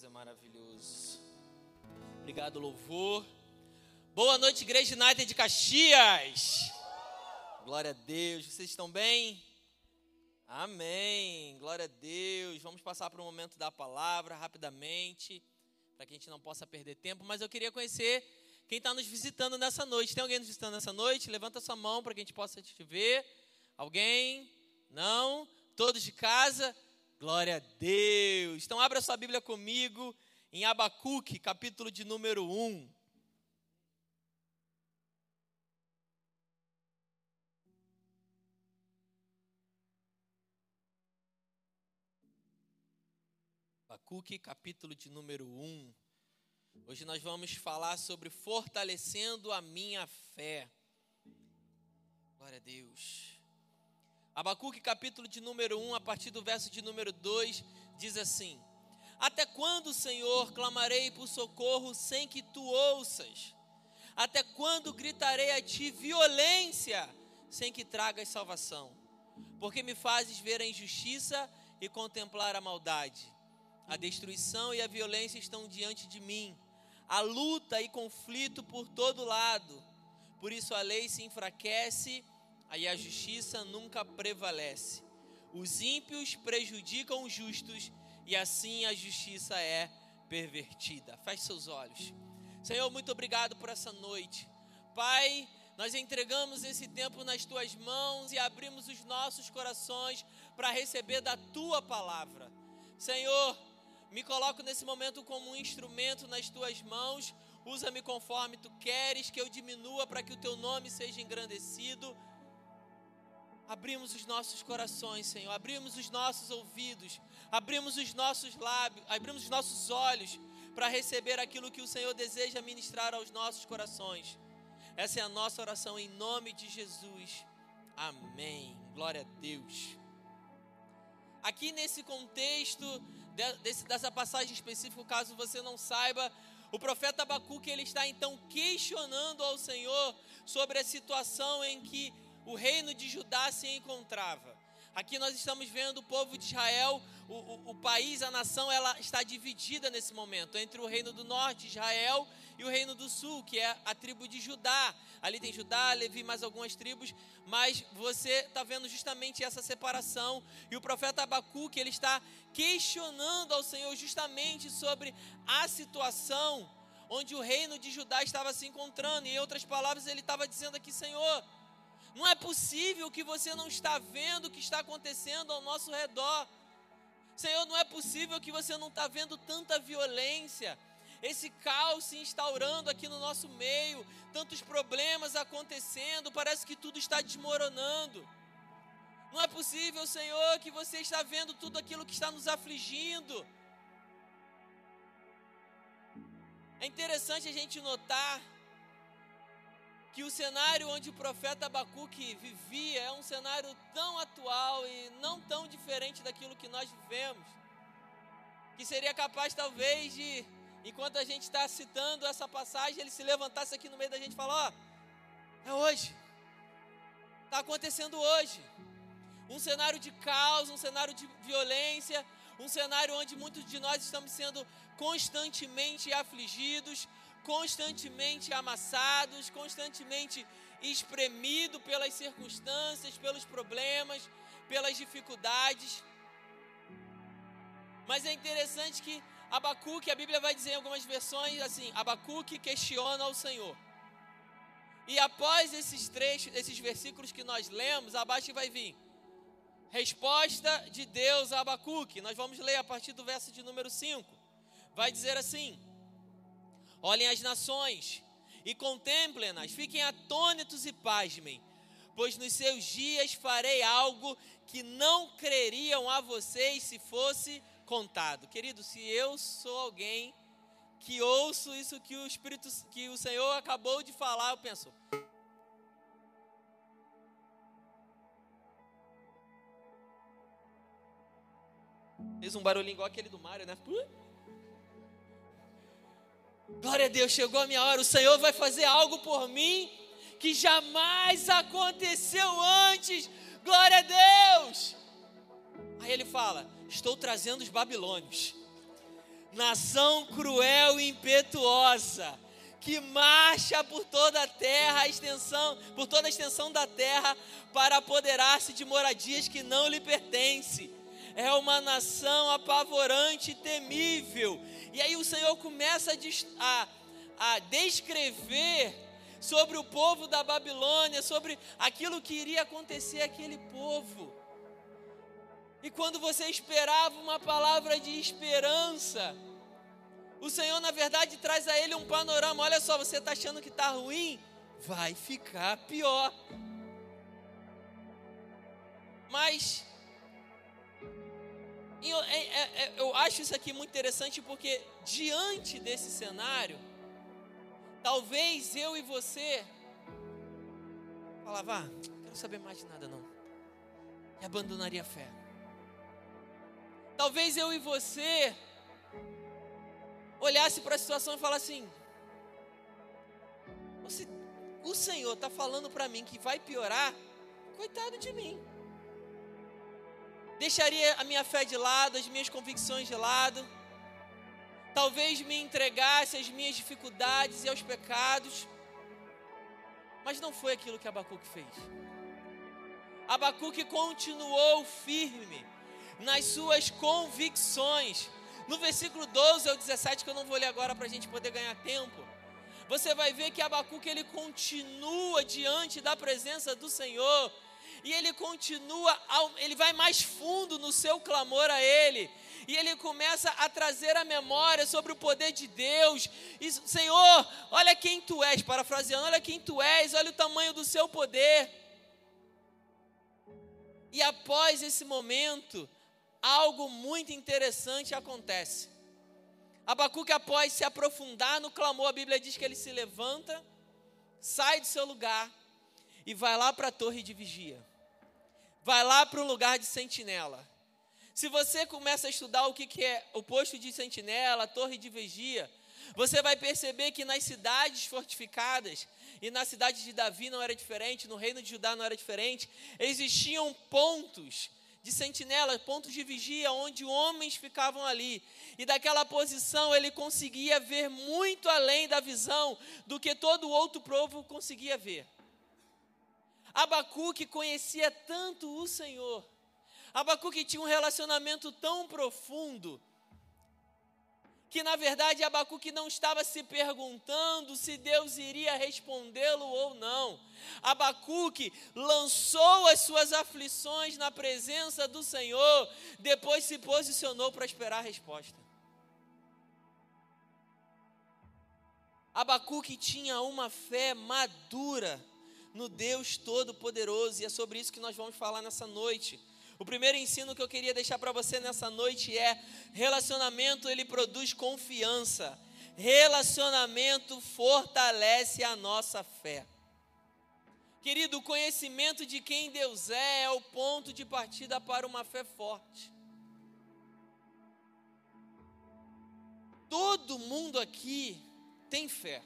Deus é maravilhoso. Obrigado, louvor. Boa noite, Igreja United de Caxias. Glória a Deus. Vocês estão bem? Amém. Glória a Deus. Vamos passar para o momento da palavra rapidamente, para que a gente não possa perder tempo. Mas eu queria conhecer quem está nos visitando nessa noite. Tem alguém nos visitando nessa noite? Levanta sua mão para que a gente possa te ver. Alguém? Não? Todos de casa? Glória a Deus. Então abra sua Bíblia comigo em Abacuque, capítulo de número 1. Abacuque, capítulo de número 1. Hoje nós vamos falar sobre fortalecendo a minha fé. Glória a Deus. Abacuque, capítulo de número 1, a partir do verso de número 2, diz assim: Até quando, Senhor, clamarei por socorro sem que tu ouças? Até quando gritarei a ti violência sem que tragas salvação? Porque me fazes ver a injustiça e contemplar a maldade. A destruição e a violência estão diante de mim. A luta e conflito por todo lado. Por isso a lei se enfraquece aí a justiça nunca prevalece. Os ímpios prejudicam os justos e assim a justiça é pervertida. Feche seus olhos. Senhor, muito obrigado por essa noite. Pai, nós entregamos esse tempo nas tuas mãos e abrimos os nossos corações para receber da tua palavra. Senhor, me coloco nesse momento como um instrumento nas tuas mãos. Usa-me conforme tu queres que eu diminua para que o teu nome seja engrandecido abrimos os nossos corações, Senhor, abrimos os nossos ouvidos, abrimos os nossos lábios, abrimos os nossos olhos para receber aquilo que o Senhor deseja ministrar aos nossos corações. Essa é a nossa oração em nome de Jesus. Amém. Glória a Deus. Aqui nesse contexto desse, dessa passagem específica, caso você não saiba, o profeta Abacuque ele está então questionando ao Senhor sobre a situação em que o reino de Judá se encontrava. Aqui nós estamos vendo o povo de Israel, o, o, o, país, a nação, ela está dividida nesse momento entre o reino do norte, Israel, e o reino do sul, que é a tribo de Judá. Ali tem Judá, Levi, mais algumas tribos, mas você está vendo justamente essa separação. E o profeta Abacuque, ele está questionando ao Senhor justamente sobre a situação onde o reino de Judá estava se encontrando. E em outras palavras, ele estava dizendo aqui, Senhor, não é possível que você não está vendo o que está acontecendo ao nosso redor. Senhor, não é possível que você não está vendo tanta violência, esse caos se instaurando aqui no nosso meio, tantos problemas acontecendo, parece que tudo está desmoronando. Não é possível, Senhor, que você está vendo tudo aquilo que está nos afligindo. É interessante a gente notar que o cenário onde o profeta Abacuque vivia é um cenário tão atual e não tão diferente daquilo que nós vivemos, que seria capaz talvez de, enquanto a gente está citando essa passagem, ele se levantasse aqui no meio da gente e falar: ó, é hoje, está acontecendo hoje. Um cenário de caos, um cenário de violência, um cenário onde muitos de nós estamos sendo constantemente afligidos, constantemente amassados, constantemente espremidos pelas circunstâncias, pelos problemas, pelas dificuldades. Mas é interessante que Abacuque, a Bíblia vai dizer em algumas versões assim: Abacuque questiona ao Senhor. E após esses trechos, esses versículos que nós lemos, abaixo vai vir resposta de Deus a Abacuque. Nós vamos ler a partir do verso de número 5. Vai dizer assim: Olhem as nações e contemplem-nas, fiquem atônitos e pasmem, pois nos seus dias farei algo que não creriam a vocês se fosse contado. Querido, se eu sou alguém que ouço isso que o Espírito, que o Senhor acabou de falar, eu penso, Fez um barulhinho igual aquele do Mário, né? Glória a Deus, chegou a minha hora. O Senhor vai fazer algo por mim que jamais aconteceu antes. Glória a Deus. Aí ele fala: Estou trazendo os babilônios. nação cruel e impetuosa, que marcha por toda a terra, a extensão, por toda a extensão da terra, para apoderar-se de moradias que não lhe pertencem. É uma nação apavorante e temível. E aí o Senhor começa a, a, a descrever sobre o povo da Babilônia, sobre aquilo que iria acontecer àquele povo. E quando você esperava uma palavra de esperança, o Senhor, na verdade, traz a ele um panorama. Olha só, você está achando que está ruim? Vai ficar pior. Mas eu, é, é, é, eu acho isso aqui muito interessante porque, diante desse cenário, talvez eu e você falava, ah, não quero saber mais de nada não. E abandonaria a fé. Talvez eu e você olhasse para a situação e falasse assim: o Senhor está falando para mim que vai piorar, coitado de mim. Deixaria a minha fé de lado, as minhas convicções de lado. Talvez me entregasse às minhas dificuldades e aos pecados. Mas não foi aquilo que Abacuque fez. Abacuque continuou firme nas suas convicções no versículo 12 ao 17, que eu não vou ler agora para a gente poder ganhar tempo, você vai ver que Abacuque ele continua diante da presença do Senhor, e ele continua, ele vai mais fundo no seu clamor a Ele, e ele começa a trazer a memória sobre o poder de Deus. E, Senhor, olha quem tu és, parafraseando, olha quem tu és, olha o tamanho do seu poder. E após esse momento, algo muito interessante acontece. Abacuque, após se aprofundar no clamor, a Bíblia diz que ele se levanta, sai do seu lugar e vai lá para a torre de vigia. Vai lá para um lugar de sentinela. Se você começa a estudar o que, que é o posto de sentinela, a torre de vigia, você vai perceber que nas cidades fortificadas, e na cidade de Davi não era diferente, no reino de Judá não era diferente, existiam pontos de sentinela, pontos de vigia, onde homens ficavam ali. E daquela posição ele conseguia ver muito além da visão do que todo outro povo conseguia ver. Abacuque conhecia tanto o Senhor. Abacuque tinha um relacionamento tão profundo que na verdade Abacuque não estava se perguntando se Deus iria respondê-lo ou não. Abacuque lançou as suas aflições na presença do Senhor, depois se posicionou para esperar a resposta. Abacuque tinha uma fé madura no Deus Todo-Poderoso, e é sobre isso que nós vamos falar nessa noite. O primeiro ensino que eu queria deixar para você nessa noite é: relacionamento ele produz confiança. Relacionamento fortalece a nossa fé. Querido, o conhecimento de quem Deus é é o ponto de partida para uma fé forte. Todo mundo aqui tem fé.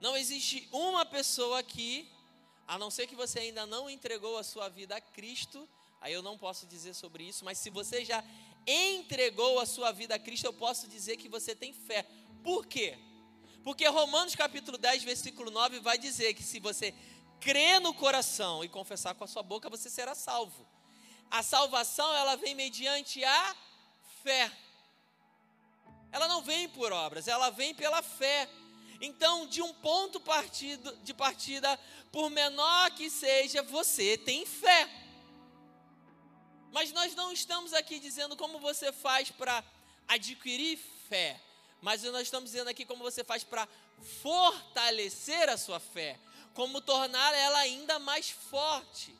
Não existe uma pessoa aqui a não ser que você ainda não entregou a sua vida a Cristo, aí eu não posso dizer sobre isso, mas se você já entregou a sua vida a Cristo, eu posso dizer que você tem fé. Por quê? Porque Romanos capítulo 10, versículo 9 vai dizer que se você crer no coração e confessar com a sua boca, você será salvo. A salvação, ela vem mediante a fé. Ela não vem por obras, ela vem pela fé. Então, de um ponto partido, de partida, por menor que seja, você tem fé. Mas nós não estamos aqui dizendo como você faz para adquirir fé, mas nós estamos dizendo aqui como você faz para fortalecer a sua fé, como tornar ela ainda mais forte.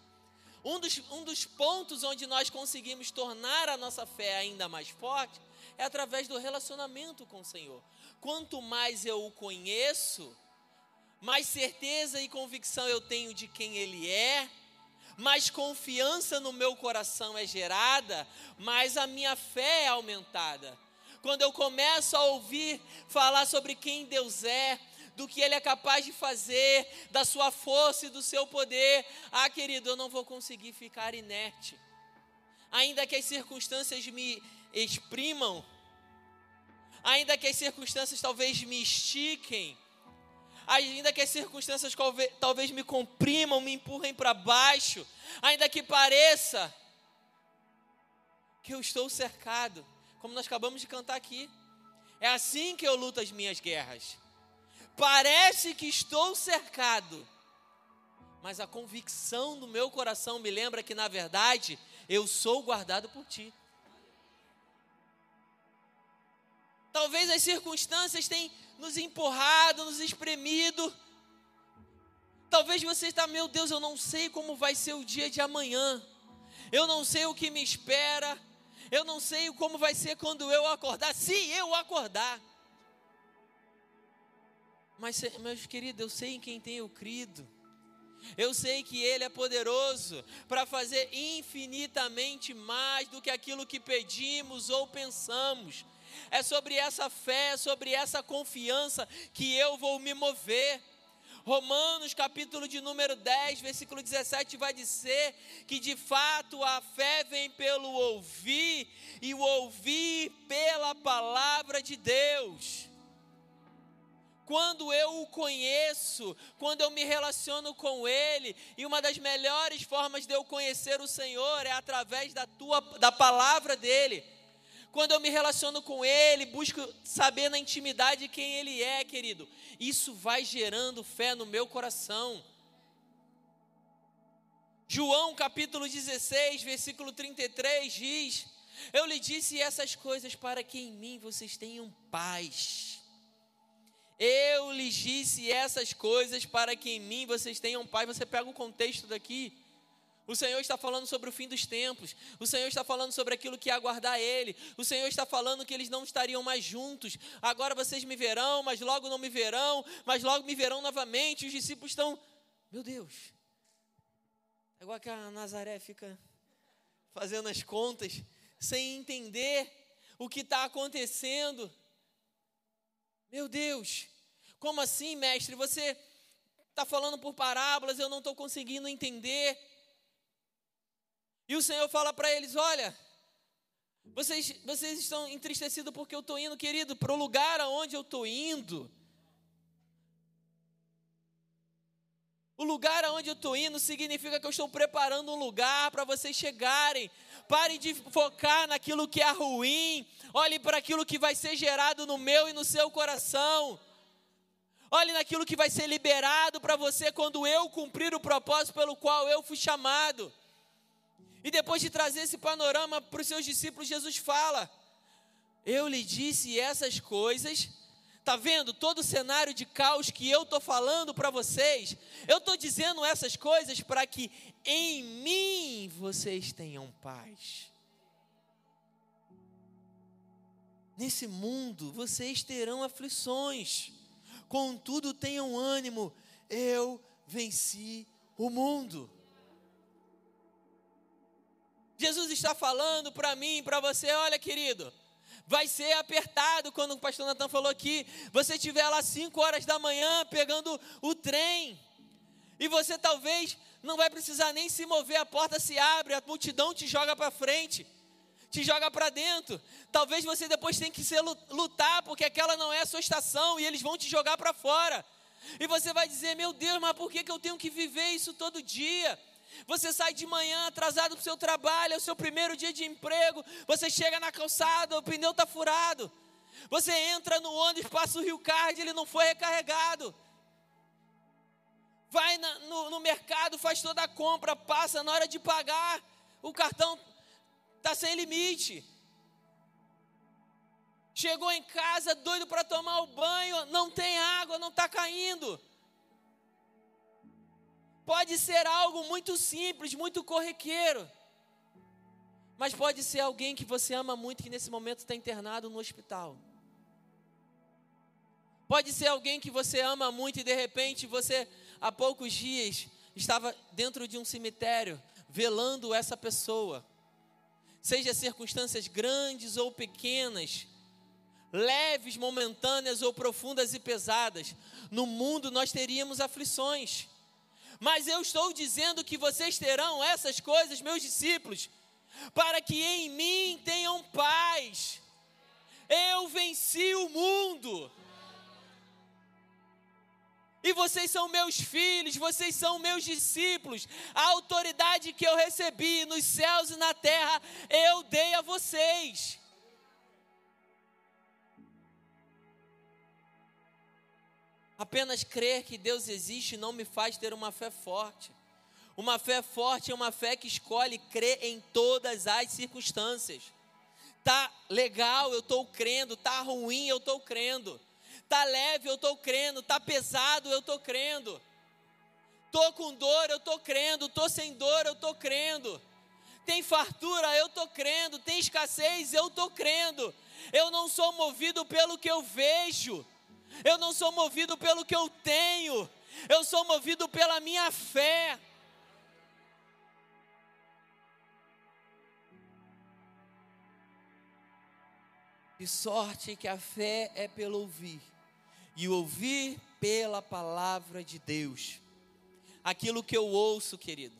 Um dos, um dos pontos onde nós conseguimos tornar a nossa fé ainda mais forte é através do relacionamento com o Senhor. Quanto mais eu o conheço, mais certeza e convicção eu tenho de quem Ele é, mais confiança no meu coração é gerada, mais a minha fé é aumentada. Quando eu começo a ouvir falar sobre quem Deus é, do que Ele é capaz de fazer, da sua força e do seu poder, ah, querido, eu não vou conseguir ficar inerte. Ainda que as circunstâncias me exprimam, ainda que as circunstâncias talvez me estiquem, ainda que as circunstâncias talvez me comprimam, me empurrem para baixo, ainda que pareça que eu estou cercado, como nós acabamos de cantar aqui. É assim que eu luto as minhas guerras. Parece que estou cercado, mas a convicção do meu coração me lembra que, na verdade, eu sou guardado por ti. Talvez as circunstâncias tenham nos empurrado, nos espremido. Talvez você está, meu Deus, eu não sei como vai ser o dia de amanhã. Eu não sei o que me espera. Eu não sei como vai ser quando eu acordar, se eu acordar. Mas, meus queridos, eu sei em quem tenho crido. Eu sei que Ele é poderoso para fazer infinitamente mais do que aquilo que pedimos ou pensamos. É sobre essa fé, é sobre essa confiança que eu vou me mover. Romanos, capítulo de número 10, versículo 17, vai dizer que de fato a fé vem pelo ouvir, e o ouvir pela palavra de Deus. Quando eu o conheço, quando eu me relaciono com Ele, e uma das melhores formas de eu conhecer o Senhor é através da, tua, da palavra dEle quando eu me relaciono com Ele, busco saber na intimidade quem Ele é, querido, isso vai gerando fé no meu coração. João capítulo 16, versículo 33 diz: Eu lhe disse essas coisas para que em mim vocês tenham paz. Eu lhes disse essas coisas para que em mim vocês tenham paz. Você pega o contexto daqui. O Senhor está falando sobre o fim dos tempos. O Senhor está falando sobre aquilo que aguardar Ele. O Senhor está falando que eles não estariam mais juntos. Agora vocês me verão, mas logo não me verão, mas logo me verão novamente. Os discípulos estão, meu Deus. É igual que a Nazaré fica fazendo as contas, sem entender o que está acontecendo. Meu Deus, como assim, mestre? Você está falando por parábolas, eu não estou conseguindo entender. E o Senhor fala para eles: Olha, vocês, vocês estão entristecidos porque eu estou indo, querido, para o lugar aonde eu estou indo. O lugar aonde eu estou indo significa que eu estou preparando um lugar para vocês chegarem. Parem de focar naquilo que é ruim. Olhe para aquilo que vai ser gerado no meu e no seu coração. Olhe naquilo que vai ser liberado para você quando eu cumprir o propósito pelo qual eu fui chamado. E depois de trazer esse panorama para os seus discípulos, Jesus fala: Eu lhe disse essas coisas. Está vendo todo o cenário de caos que eu estou falando para vocês? Eu estou dizendo essas coisas para que em mim vocês tenham paz. Nesse mundo vocês terão aflições, contudo tenham ânimo, eu venci o mundo. Jesus está falando para mim, para você, olha, querido, vai ser apertado quando o pastor Natan falou aqui, você estiver lá 5 horas da manhã pegando o trem, e você talvez não vai precisar nem se mover, a porta se abre, a multidão te joga para frente, te joga para dentro. Talvez você depois tenha que lutar, porque aquela não é a sua estação e eles vão te jogar para fora. E você vai dizer: Meu Deus, mas por que, que eu tenho que viver isso todo dia? Você sai de manhã atrasado para o seu trabalho, é o seu primeiro dia de emprego. Você chega na calçada, o pneu está furado. Você entra no ônibus, passa o Rio Card, ele não foi recarregado. Vai na, no, no mercado, faz toda a compra, passa na hora de pagar, o cartão está sem limite. Chegou em casa doido para tomar o banho, não tem água, não está caindo. Pode ser algo muito simples, muito corriqueiro. Mas pode ser alguém que você ama muito que nesse momento está internado no hospital. Pode ser alguém que você ama muito e de repente você, há poucos dias, estava dentro de um cemitério velando essa pessoa. Seja circunstâncias grandes ou pequenas, leves, momentâneas ou profundas e pesadas, no mundo nós teríamos aflições. Mas eu estou dizendo que vocês terão essas coisas, meus discípulos, para que em mim tenham paz. Eu venci o mundo. E vocês são meus filhos, vocês são meus discípulos. A autoridade que eu recebi nos céus e na terra, eu dei a vocês. Apenas crer que Deus existe não me faz ter uma fé forte. Uma fé forte é uma fé que escolhe crer em todas as circunstâncias. Tá legal, eu estou crendo. Tá ruim, eu estou crendo. Tá leve, eu estou crendo. Tá pesado, eu estou crendo. Tô com dor, eu estou crendo. Tô sem dor, eu estou crendo. Tem fartura, eu estou crendo. Tem escassez, eu estou crendo. Eu não sou movido pelo que eu vejo. Eu não sou movido pelo que eu tenho. Eu sou movido pela minha fé. De sorte que a fé é pelo ouvir, e ouvir pela palavra de Deus. Aquilo que eu ouço, querido,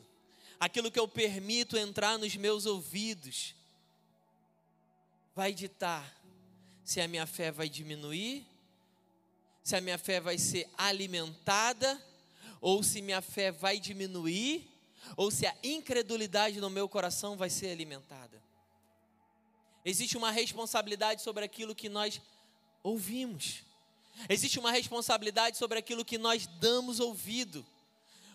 aquilo que eu permito entrar nos meus ouvidos, vai ditar se a minha fé vai diminuir, se a minha fé vai ser alimentada, ou se minha fé vai diminuir, ou se a incredulidade no meu coração vai ser alimentada. Existe uma responsabilidade sobre aquilo que nós ouvimos. Existe uma responsabilidade sobre aquilo que nós damos ouvido.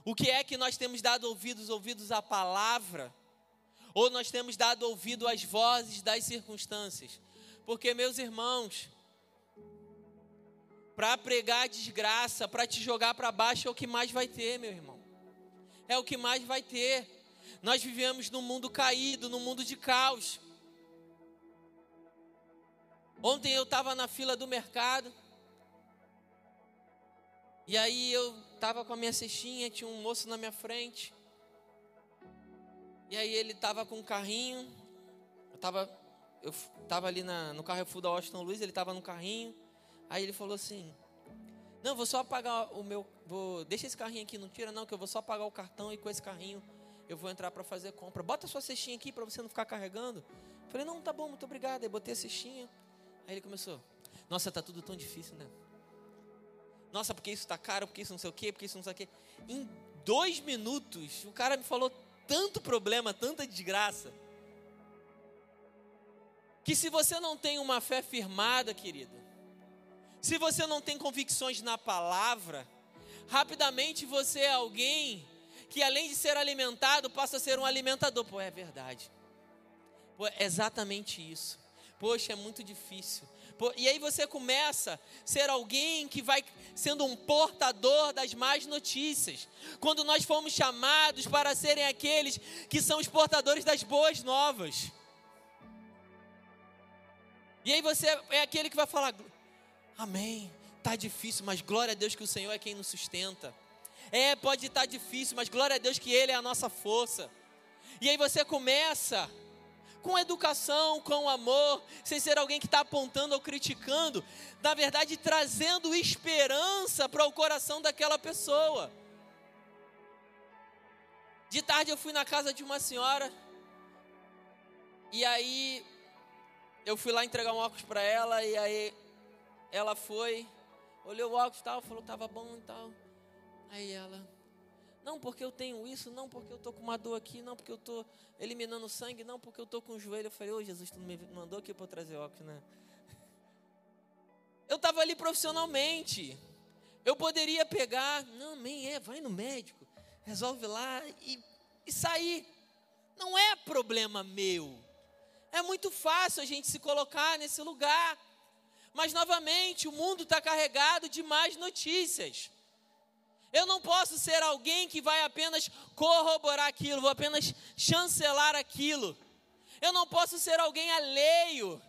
O que é que nós temos dado ouvidos, ouvidos à palavra? Ou nós temos dado ouvido às vozes das circunstâncias? Porque, meus irmãos, para pregar desgraça, para te jogar para baixo é o que mais vai ter, meu irmão. É o que mais vai ter. Nós vivemos num mundo caído, num mundo de caos. Ontem eu estava na fila do mercado. E aí eu estava com a minha cestinha, tinha um moço na minha frente. E aí ele estava com um carrinho. Eu estava eu tava ali na, no Carrefour da Washington Luiz, ele estava no carrinho. Aí ele falou assim: Não, vou só pagar o meu. Vou, deixa esse carrinho aqui, não tira não, que eu vou só pagar o cartão e com esse carrinho eu vou entrar para fazer compra. Bota sua cestinha aqui para você não ficar carregando. Falei: Não, tá bom, muito obrigado. Aí botei a cestinha. Aí ele começou: Nossa, tá tudo tão difícil, né? Nossa, porque isso está caro, porque isso não sei o quê, porque isso não sei o quê. Em dois minutos, o cara me falou tanto problema, tanta desgraça. Que se você não tem uma fé firmada, querido, se você não tem convicções na palavra, rapidamente você é alguém que além de ser alimentado, passa a ser um alimentador. Pô, é verdade. Pô, é exatamente isso. Poxa, é muito difícil. E aí você começa a ser alguém que vai sendo um portador das más notícias. Quando nós fomos chamados para serem aqueles que são os portadores das boas novas. E aí você é aquele que vai falar: Amém. Tá difícil, mas glória a Deus que o Senhor é quem nos sustenta. É, pode estar tá difícil, mas glória a Deus que Ele é a nossa força. E aí você começa com educação, com amor, sem ser alguém que está apontando ou criticando, na verdade trazendo esperança para o coração daquela pessoa. De tarde eu fui na casa de uma senhora, e aí eu fui lá entregar um óculos para ela, e aí ela foi, olhou o óculos e tal, falou que estava bom e tal. Aí ela, não porque eu tenho isso, não porque eu estou com uma dor aqui, não porque eu estou eliminando sangue, não porque eu estou com o joelho. Eu falei, ô oh, Jesus, tu não me mandou aqui para trazer óculos, né? Eu estava ali profissionalmente. Eu poderia pegar, não, nem é, vai no médico, resolve lá e, e sair. Não é problema meu. É muito fácil a gente se colocar nesse lugar. Mas novamente, o mundo está carregado de más notícias. Eu não posso ser alguém que vai apenas corroborar aquilo, vou apenas chancelar aquilo. Eu não posso ser alguém alheio.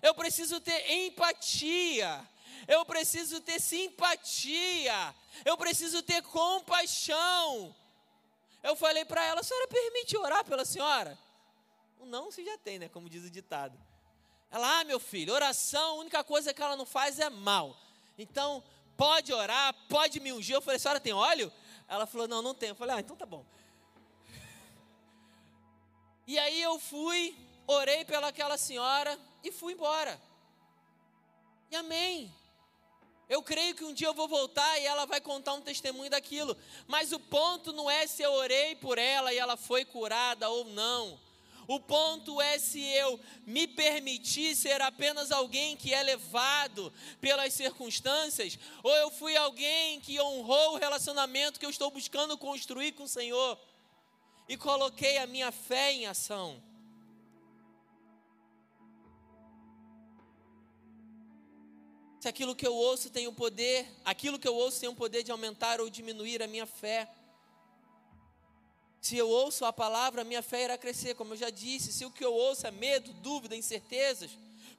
Eu preciso ter empatia. Eu preciso ter simpatia. Eu preciso ter compaixão. Eu falei para ela: a senhora permite orar pela senhora? Não, você já tem, né? Como diz o ditado. Ela, ah, meu filho, oração, a única coisa que ela não faz é mal. Então, pode orar, pode me ungir. Eu falei, senhora tem óleo? Ela falou, não, não tem. Eu falei, ah, então tá bom. E aí eu fui, orei pelaquela senhora e fui embora. E amém. Eu creio que um dia eu vou voltar e ela vai contar um testemunho daquilo. Mas o ponto não é se eu orei por ela e ela foi curada ou não. O ponto é se eu me permitir ser apenas alguém que é levado pelas circunstâncias, ou eu fui alguém que honrou o relacionamento que eu estou buscando construir com o Senhor e coloquei a minha fé em ação. Se aquilo que eu ouço tem o poder, aquilo que eu ouço tem o poder de aumentar ou diminuir a minha fé. Se eu ouço a palavra, minha fé irá crescer, como eu já disse. Se o que eu ouço é medo, dúvida, incertezas,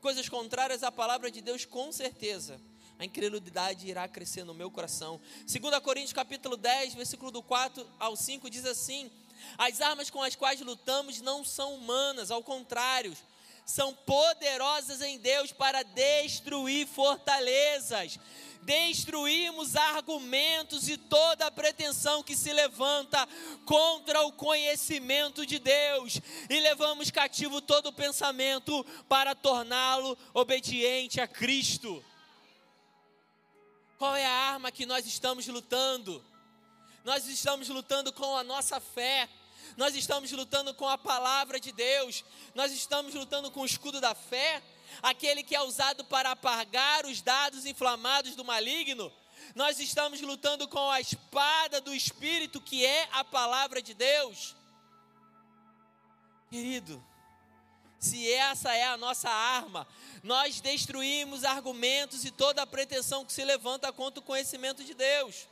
coisas contrárias à palavra de Deus, com certeza a incredulidade irá crescer no meu coração. 2 Coríntios capítulo 10, versículo do 4 ao 5 diz assim: As armas com as quais lutamos não são humanas, ao contrário, são poderosas em Deus para destruir fortalezas destruímos argumentos e toda pretensão que se levanta contra o conhecimento de Deus e levamos cativo todo pensamento para torná-lo obediente a Cristo. Qual é a arma que nós estamos lutando? Nós estamos lutando com a nossa fé. Nós estamos lutando com a palavra de Deus. Nós estamos lutando com o escudo da fé aquele que é usado para apagar os dados inflamados do maligno. Nós estamos lutando com a espada do Espírito, que é a palavra de Deus. Querido, se essa é a nossa arma, nós destruímos argumentos e toda a pretensão que se levanta contra o conhecimento de Deus.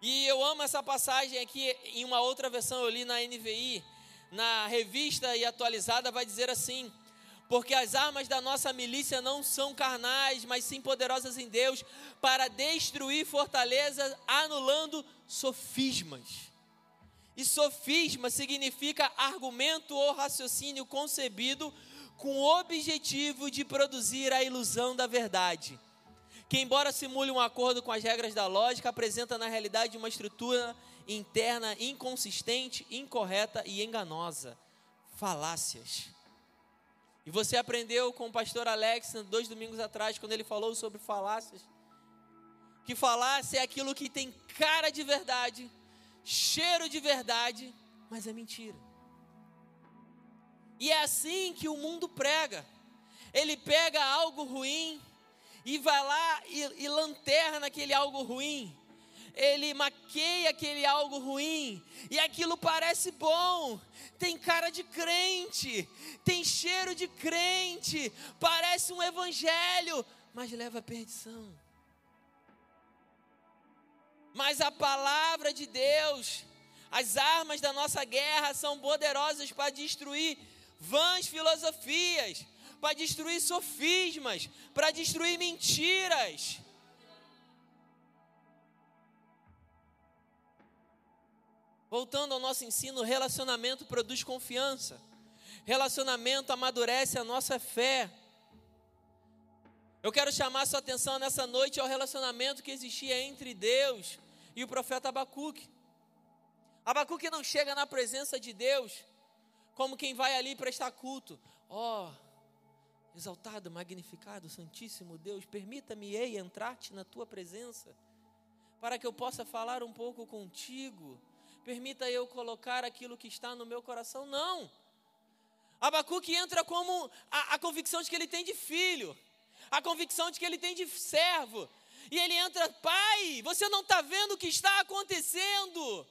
E eu amo essa passagem aqui, em uma outra versão eu li na NVI, na revista e atualizada, vai dizer assim: porque as armas da nossa milícia não são carnais, mas sim poderosas em Deus, para destruir fortalezas, anulando sofismas. E sofisma significa argumento ou raciocínio concebido com o objetivo de produzir a ilusão da verdade. Que, embora simule um acordo com as regras da lógica, apresenta na realidade uma estrutura interna inconsistente, incorreta e enganosa. Falácias. E você aprendeu com o pastor Alex dois domingos atrás, quando ele falou sobre falácias. Que falácia é aquilo que tem cara de verdade, cheiro de verdade, mas é mentira. E é assim que o mundo prega. Ele pega algo ruim e vai lá e, e lanterna aquele algo ruim ele maqueia aquele algo ruim, e aquilo parece bom, tem cara de crente, tem cheiro de crente, parece um evangelho, mas leva à perdição. Mas a palavra de Deus, as armas da nossa guerra são poderosas para destruir vãs filosofias, para destruir sofismas, para destruir mentiras. Voltando ao nosso ensino, relacionamento produz confiança. Relacionamento amadurece a nossa fé. Eu quero chamar sua atenção nessa noite ao relacionamento que existia entre Deus e o profeta Abacuque. Abacuque não chega na presença de Deus como quem vai ali prestar culto. Ó, oh, exaltado, magnificado, santíssimo Deus, permita-me entrar-te na tua presença, para que eu possa falar um pouco contigo permita eu colocar aquilo que está no meu coração. Não. Abacuque entra como a, a convicção de que ele tem de filho, a convicção de que ele tem de servo. E ele entra, pai, você não está vendo o que está acontecendo.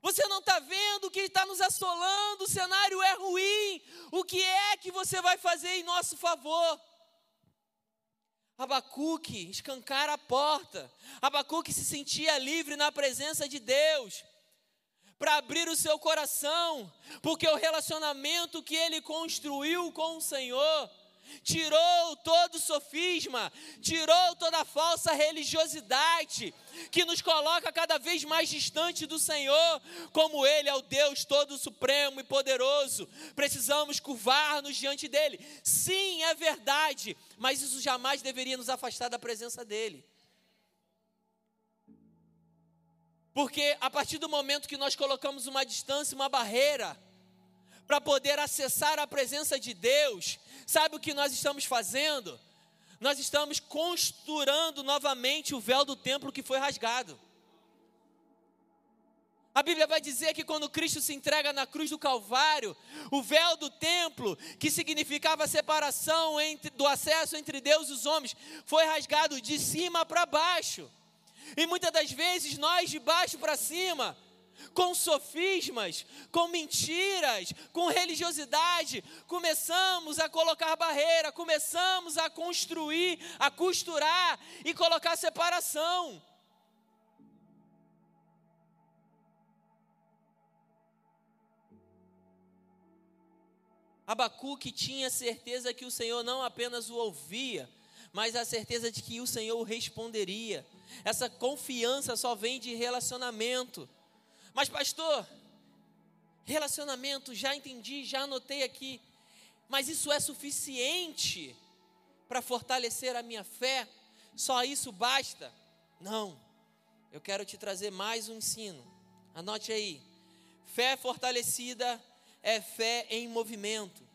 Você não está vendo o que está nos assolando, o cenário é ruim. O que é que você vai fazer em nosso favor? Abacuque escancara a porta. Abacuque se sentia livre na presença de Deus para abrir o seu coração, porque o relacionamento que ele construiu com o Senhor tirou todo sofisma, tirou toda falsa religiosidade que nos coloca cada vez mais distante do Senhor, como Ele é o Deus todo supremo e poderoso. Precisamos curvar-nos diante dele. Sim, é verdade, mas isso jamais deveria nos afastar da presença dele. Porque a partir do momento que nós colocamos uma distância, uma barreira, para poder acessar a presença de Deus, sabe o que nós estamos fazendo? Nós estamos costurando novamente o véu do templo que foi rasgado. A Bíblia vai dizer que quando Cristo se entrega na cruz do Calvário, o véu do templo, que significava a separação entre, do acesso entre Deus e os homens, foi rasgado de cima para baixo. E muitas das vezes nós de baixo para cima, com sofismas, com mentiras, com religiosidade, começamos a colocar barreira, começamos a construir, a costurar e colocar separação. Abacuque tinha certeza que o Senhor não apenas o ouvia, mas a certeza de que o Senhor o responderia. Essa confiança só vem de relacionamento. Mas, pastor, relacionamento, já entendi, já anotei aqui, mas isso é suficiente para fortalecer a minha fé? Só isso basta? Não. Eu quero te trazer mais um ensino. Anote aí. Fé fortalecida é fé em movimento.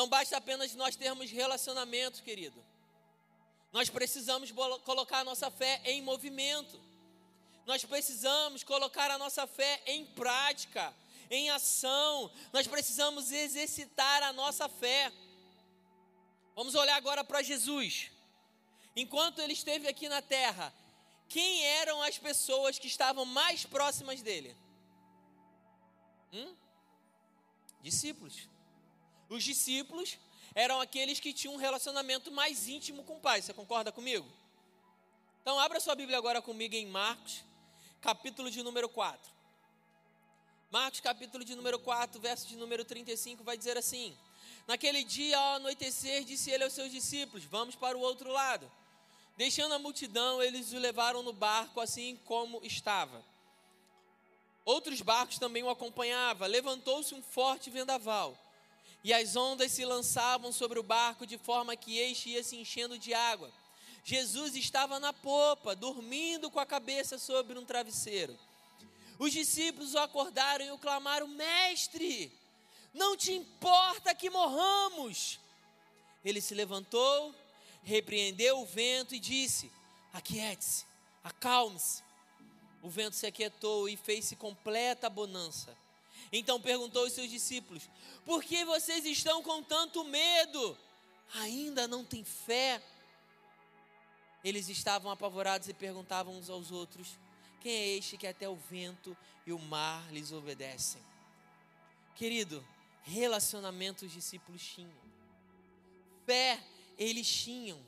Não basta apenas nós termos relacionamento, querido. Nós precisamos colocar a nossa fé em movimento. Nós precisamos colocar a nossa fé em prática, em ação. Nós precisamos exercitar a nossa fé. Vamos olhar agora para Jesus. Enquanto ele esteve aqui na terra, quem eram as pessoas que estavam mais próximas dele? Hum? Discípulos. Os discípulos eram aqueles que tinham um relacionamento mais íntimo com o Pai. Você concorda comigo? Então, abra sua Bíblia agora comigo em Marcos, capítulo de número 4. Marcos, capítulo de número 4, verso de número 35, vai dizer assim: Naquele dia, ao anoitecer, disse ele aos seus discípulos: Vamos para o outro lado. Deixando a multidão, eles o levaram no barco, assim como estava. Outros barcos também o acompanhavam. Levantou-se um forte vendaval, e as ondas se lançavam sobre o barco de forma que este ia se enchendo de água. Jesus estava na popa, dormindo com a cabeça sobre um travesseiro. Os discípulos o acordaram e o clamaram: Mestre, não te importa que morramos? Ele se levantou repreendeu o vento e disse: Aquiete-se, acalme-se. O vento se aquietou e fez-se completa bonança. Então perguntou aos seus discípulos: Por que vocês estão com tanto medo? Ainda não têm fé? Eles estavam apavorados e perguntavam uns aos outros: Quem é este que até o vento e o mar lhes obedecem? Querido, relacionamento os discípulos tinham. Fé eles tinham.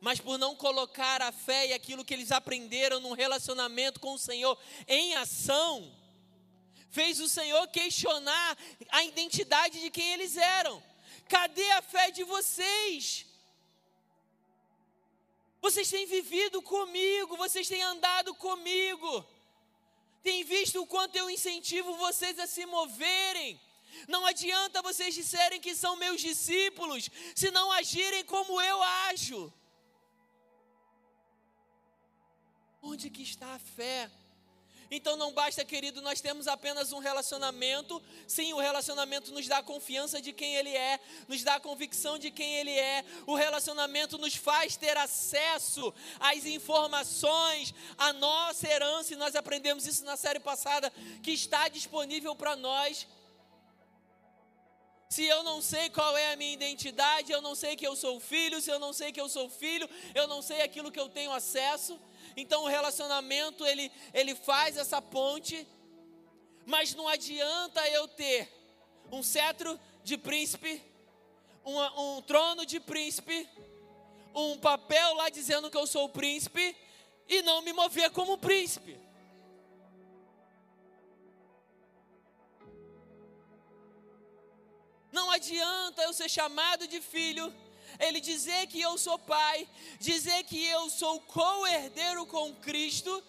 Mas por não colocar a fé e aquilo que eles aprenderam no relacionamento com o Senhor em ação, fez o Senhor questionar a identidade de quem eles eram. Cadê a fé de vocês? Vocês têm vivido comigo, vocês têm andado comigo, têm visto o quanto eu incentivo vocês a se moverem não adianta vocês disserem que são meus discípulos, se não agirem como eu ajo. Onde que está a fé? Então não basta, querido, nós temos apenas um relacionamento. Sim, o relacionamento nos dá confiança de quem Ele é, nos dá convicção de quem Ele é. O relacionamento nos faz ter acesso às informações, à nossa herança, e nós aprendemos isso na série passada, que está disponível para nós. Se eu não sei qual é a minha identidade, eu não sei que eu sou filho, se eu não sei que eu sou filho, eu não sei aquilo que eu tenho acesso. Então o relacionamento ele, ele faz essa ponte, mas não adianta eu ter um cetro de príncipe, um, um trono de príncipe, um papel lá dizendo que eu sou o príncipe e não me mover como príncipe. Não adianta eu ser chamado de filho, ele dizer que eu sou pai, dizer que eu sou co-herdeiro com Cristo,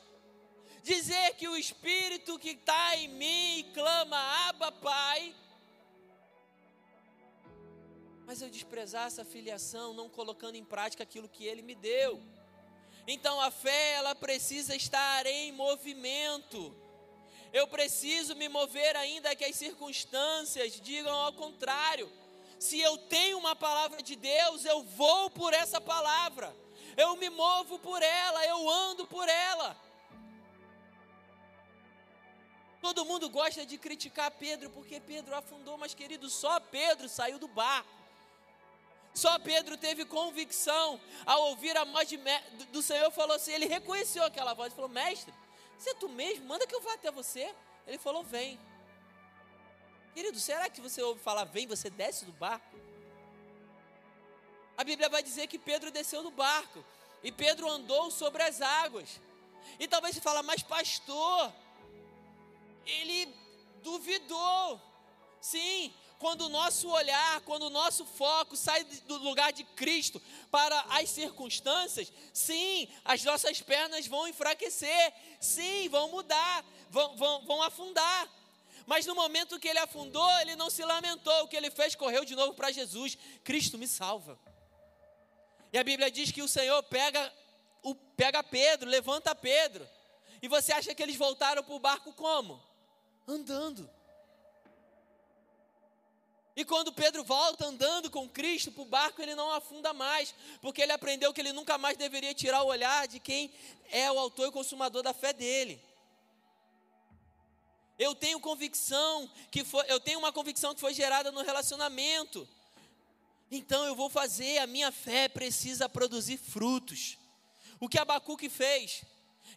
dizer que o Espírito que está em mim clama, Abba, Pai, mas eu desprezar essa filiação, não colocando em prática aquilo que Ele me deu. Então a fé, ela precisa estar em movimento. Eu preciso me mover ainda que as circunstâncias digam ao contrário. Se eu tenho uma palavra de Deus, eu vou por essa palavra. Eu me movo por ela, eu ando por ela. Todo mundo gosta de criticar Pedro porque Pedro afundou, mas querido, só Pedro saiu do barco. Só Pedro teve convicção ao ouvir a voz do Senhor, falou assim: ele reconheceu aquela voz e falou: Mestre, se é tu mesmo, manda que eu vá até você. Ele falou: Vem. Querido, será que você ouve falar, vem, você desce do barco? A Bíblia vai dizer que Pedro desceu do barco e Pedro andou sobre as águas. E talvez você fala, mas pastor, ele duvidou. Sim, quando o nosso olhar, quando o nosso foco sai do lugar de Cristo para as circunstâncias, sim, as nossas pernas vão enfraquecer, sim, vão mudar, vão, vão, vão afundar. Mas no momento que ele afundou, ele não se lamentou, o que ele fez, correu de novo para Jesus: Cristo me salva. E a Bíblia diz que o Senhor pega, o, pega Pedro, levanta Pedro. E você acha que eles voltaram para o barco como? Andando. E quando Pedro volta andando com Cristo para o barco, ele não afunda mais, porque ele aprendeu que ele nunca mais deveria tirar o olhar de quem é o autor e consumador da fé dele. Eu tenho convicção que foi, eu tenho uma convicção que foi gerada no relacionamento. Então eu vou fazer, a minha fé precisa produzir frutos. O que Abacuque fez?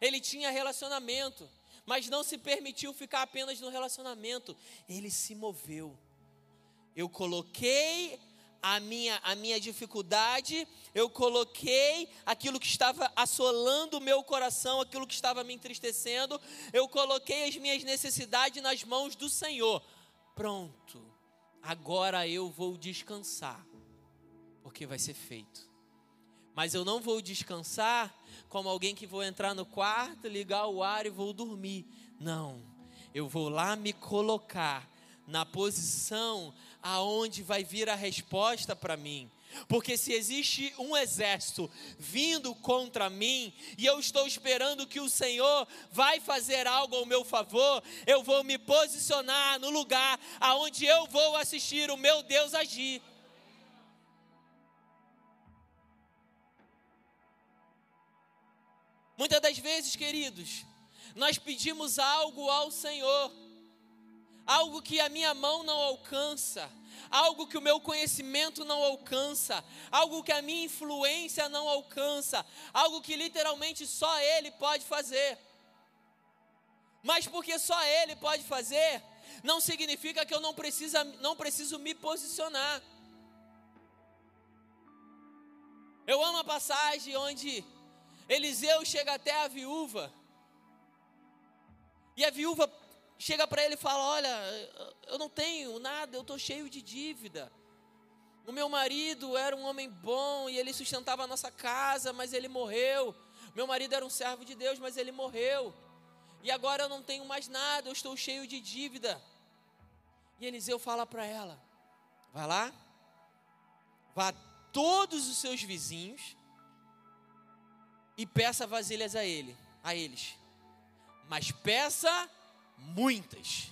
Ele tinha relacionamento, mas não se permitiu ficar apenas no relacionamento, ele se moveu. Eu coloquei a minha, a minha dificuldade, eu coloquei aquilo que estava assolando o meu coração, aquilo que estava me entristecendo, eu coloquei as minhas necessidades nas mãos do Senhor. Pronto, agora eu vou descansar, porque vai ser feito. Mas eu não vou descansar como alguém que vou entrar no quarto, ligar o ar e vou dormir. Não, eu vou lá me colocar na posição aonde vai vir a resposta para mim. Porque se existe um exército vindo contra mim e eu estou esperando que o Senhor vai fazer algo ao meu favor, eu vou me posicionar no lugar aonde eu vou assistir o meu Deus agir. Muitas das vezes, queridos, nós pedimos algo ao Senhor algo que a minha mão não alcança, algo que o meu conhecimento não alcança, algo que a minha influência não alcança, algo que literalmente só Ele pode fazer. Mas porque só Ele pode fazer, não significa que eu não, precisa, não preciso me posicionar. Eu amo a passagem onde Eliseu chega até a viúva. E a viúva chega para ele e fala: Olha, eu não tenho nada, eu estou cheio de dívida. O meu marido era um homem bom e ele sustentava a nossa casa, mas ele morreu. Meu marido era um servo de Deus, mas ele morreu. E agora eu não tenho mais nada, eu estou cheio de dívida. E Eliseu fala para ela: Vai lá, vá a todos os seus vizinhos e peça vasilhas a ele, a eles. Mas peça muitas.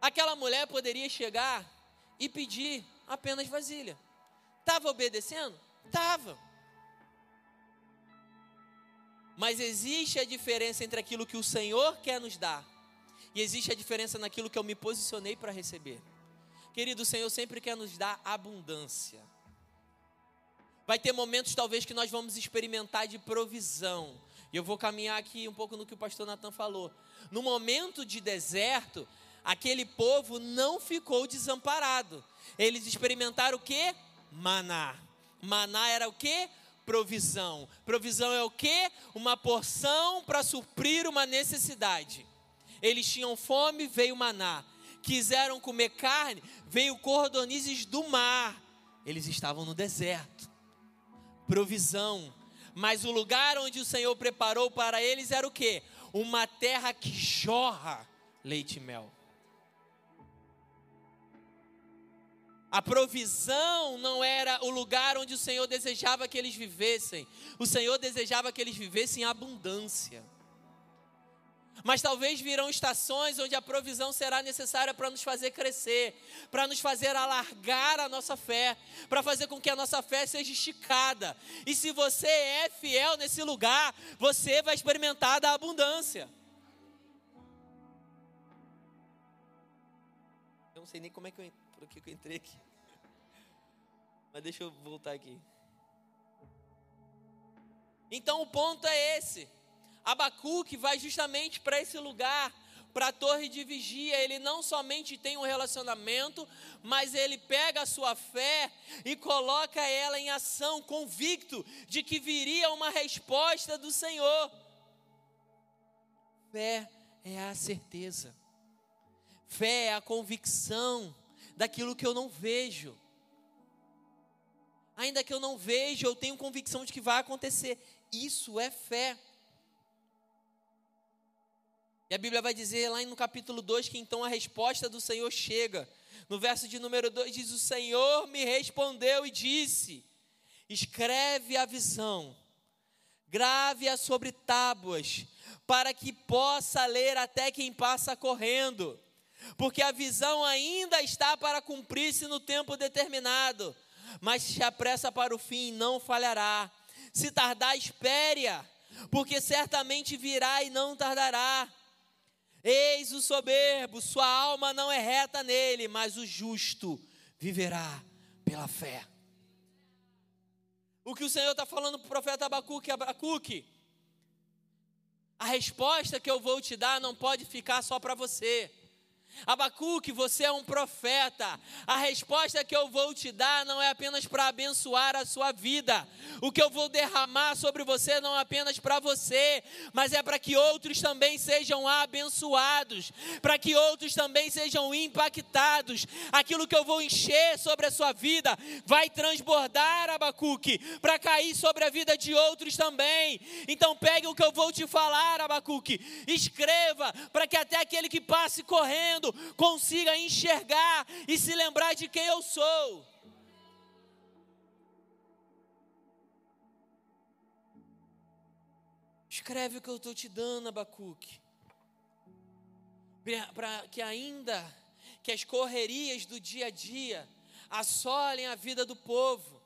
Aquela mulher poderia chegar e pedir apenas vasilha. Estava obedecendo? Estava. Mas existe a diferença entre aquilo que o Senhor quer nos dar e existe a diferença naquilo que eu me posicionei para receber. Querido, o Senhor sempre quer nos dar abundância. Vai ter momentos, talvez, que nós vamos experimentar de provisão, e eu vou caminhar aqui um pouco no que o pastor Natan falou. No momento de deserto, aquele povo não ficou desamparado. Eles experimentaram o que? Maná. Maná era o que? Provisão. Provisão é o que? Uma porção para suprir uma necessidade. Eles tinham fome, veio maná. Quiseram comer carne, veio cordonizes do mar. Eles estavam no deserto. Provisão mas o lugar onde o Senhor preparou para eles era o que? Uma terra que jorra leite e mel. A provisão não era o lugar onde o Senhor desejava que eles vivessem. O Senhor desejava que eles vivessem em abundância. Mas talvez virão estações onde a provisão será necessária para nos fazer crescer, para nos fazer alargar a nossa fé, para fazer com que a nossa fé seja esticada. E se você é fiel nesse lugar, você vai experimentar da abundância. Eu não sei nem como é que eu, por que eu entrei aqui. Mas deixa eu voltar aqui. Então o ponto é esse. Abacuque vai justamente para esse lugar, para a torre de vigia. Ele não somente tem um relacionamento, mas ele pega a sua fé e coloca ela em ação, convicto de que viria uma resposta do Senhor. Fé é a certeza, fé é a convicção daquilo que eu não vejo. Ainda que eu não veja, eu tenho convicção de que vai acontecer. Isso é fé. E a Bíblia vai dizer lá no capítulo 2 que então a resposta do Senhor chega. No verso de número 2 diz: O Senhor me respondeu e disse: Escreve a visão, grave-a sobre tábuas, para que possa ler até quem passa correndo. Porque a visão ainda está para cumprir-se no tempo determinado, mas se apressa para o fim, não falhará. Se tardar, espere-a, porque certamente virá e não tardará. Eis o soberbo, sua alma não é reta nele, mas o justo viverá pela fé. O que o Senhor está falando para o profeta Abacuque, Abacuque, a resposta que eu vou te dar não pode ficar só para você. Abacuque, você é um profeta. A resposta que eu vou te dar não é apenas para abençoar a sua vida. O que eu vou derramar sobre você não é apenas para você, mas é para que outros também sejam abençoados, para que outros também sejam impactados. Aquilo que eu vou encher sobre a sua vida vai transbordar, Abacuque, para cair sobre a vida de outros também. Então pegue o que eu vou te falar, Abacuque, escreva para que até aquele que passe correndo consiga enxergar e se lembrar de quem eu sou. Escreve o que eu estou te dando, Abacuque. Para que ainda que as correrias do dia a dia assolem a vida do povo,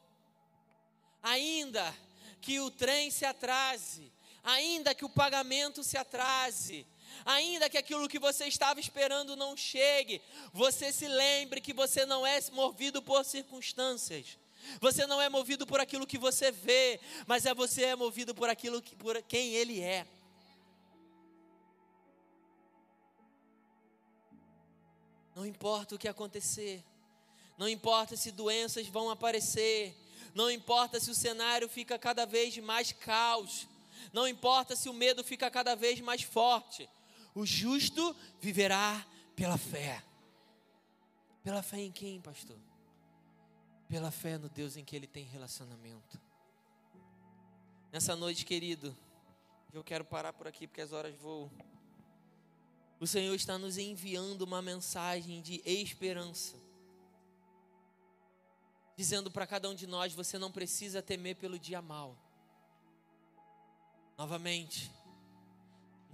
ainda que o trem se atrase, ainda que o pagamento se atrase, ainda que aquilo que você estava esperando não chegue, você se lembre que você não é movido por circunstâncias. Você não é movido por aquilo que você vê, mas é você é movido por aquilo que, por quem ele é. Não importa o que acontecer, não importa se doenças vão aparecer, não importa se o cenário fica cada vez mais caos, não importa se o medo fica cada vez mais forte. O justo viverá pela fé. Pela fé em quem, pastor? Pela fé no Deus em que ele tem relacionamento. Nessa noite, querido, eu quero parar por aqui porque as horas voam. O Senhor está nos enviando uma mensagem de esperança. Dizendo para cada um de nós: você não precisa temer pelo dia mal. Novamente,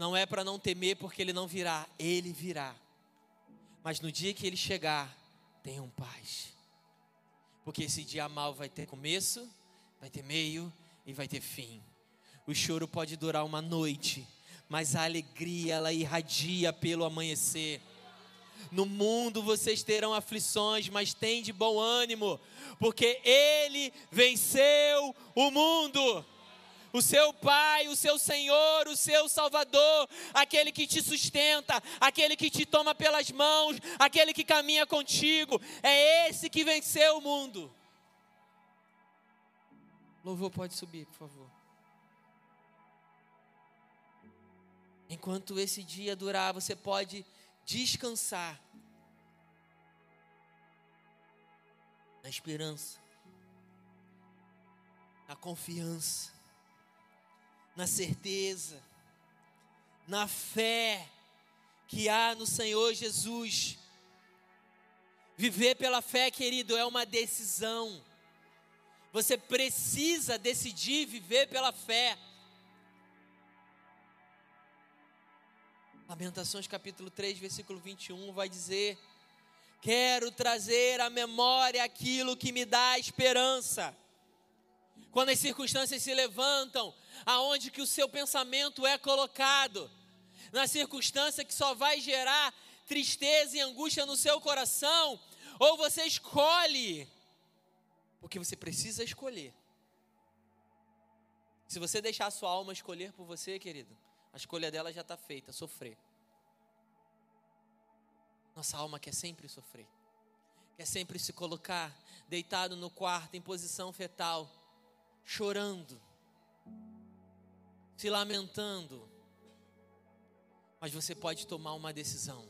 não é para não temer porque ele não virá, ele virá. Mas no dia que ele chegar, tenham paz. Porque esse dia mal vai ter começo, vai ter meio e vai ter fim. O choro pode durar uma noite, mas a alegria ela irradia pelo amanhecer. No mundo vocês terão aflições, mas tem de bom ânimo, porque ele venceu o mundo o seu Pai, o seu Senhor, o seu Salvador, aquele que te sustenta, aquele que te toma pelas mãos, aquele que caminha contigo, é esse que venceu o mundo. Louvor pode subir, por favor. Enquanto esse dia durar, você pode descansar na esperança, na confiança na certeza, na fé que há no Senhor Jesus. Viver pela fé, querido, é uma decisão. Você precisa decidir viver pela fé. Lamentações capítulo 3, versículo 21 vai dizer: Quero trazer à memória aquilo que me dá esperança. Quando as circunstâncias se levantam, aonde que o seu pensamento é colocado? Na circunstância que só vai gerar tristeza e angústia no seu coração, ou você escolhe, porque você precisa escolher. Se você deixar a sua alma escolher por você, querido, a escolha dela já está feita, sofrer. Nossa alma quer sempre sofrer, quer sempre se colocar deitado no quarto em posição fetal, chorando, se lamentando. Mas você pode tomar uma decisão.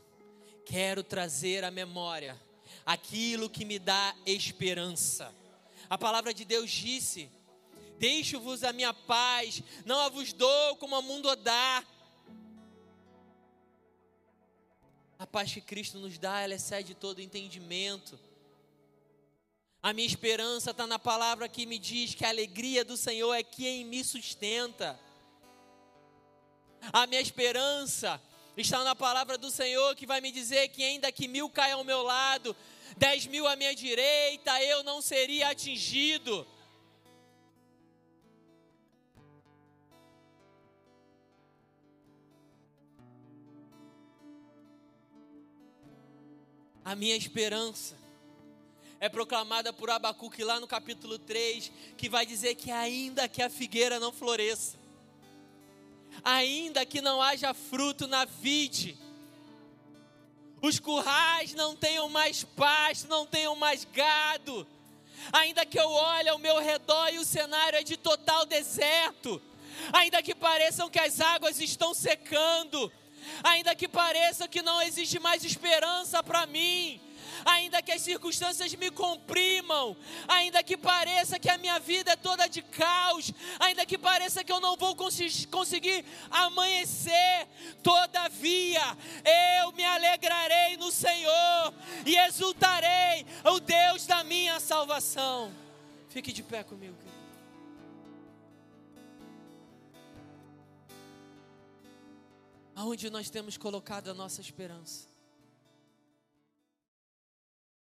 Quero trazer à memória aquilo que me dá esperança. A palavra de Deus disse: Deixo-vos a minha paz, não a vos dou como o mundo dá. A paz que Cristo nos dá, ela excede todo entendimento. A minha esperança está na palavra que me diz que a alegria do Senhor é quem me sustenta. A minha esperança está na palavra do Senhor que vai me dizer que ainda que mil caiam ao meu lado, dez mil à minha direita, eu não seria atingido. A minha esperança é proclamada por Abacuque lá no capítulo 3, que vai dizer que ainda que a figueira não floresça, ainda que não haja fruto na vide, os currais não tenham mais pasto, não tenham mais gado, ainda que eu olhe ao meu redor e o cenário é de total deserto, ainda que pareçam que as águas estão secando, ainda que pareça que não existe mais esperança para mim, ainda que as circunstâncias me comprimam, ainda que pareça que a minha vida é toda de caos, ainda que pareça que eu não vou conseguir amanhecer, todavia eu me alegrarei no Senhor e exultarei o Deus da minha salvação. Fique de pé comigo. aonde nós temos colocado a nossa esperança.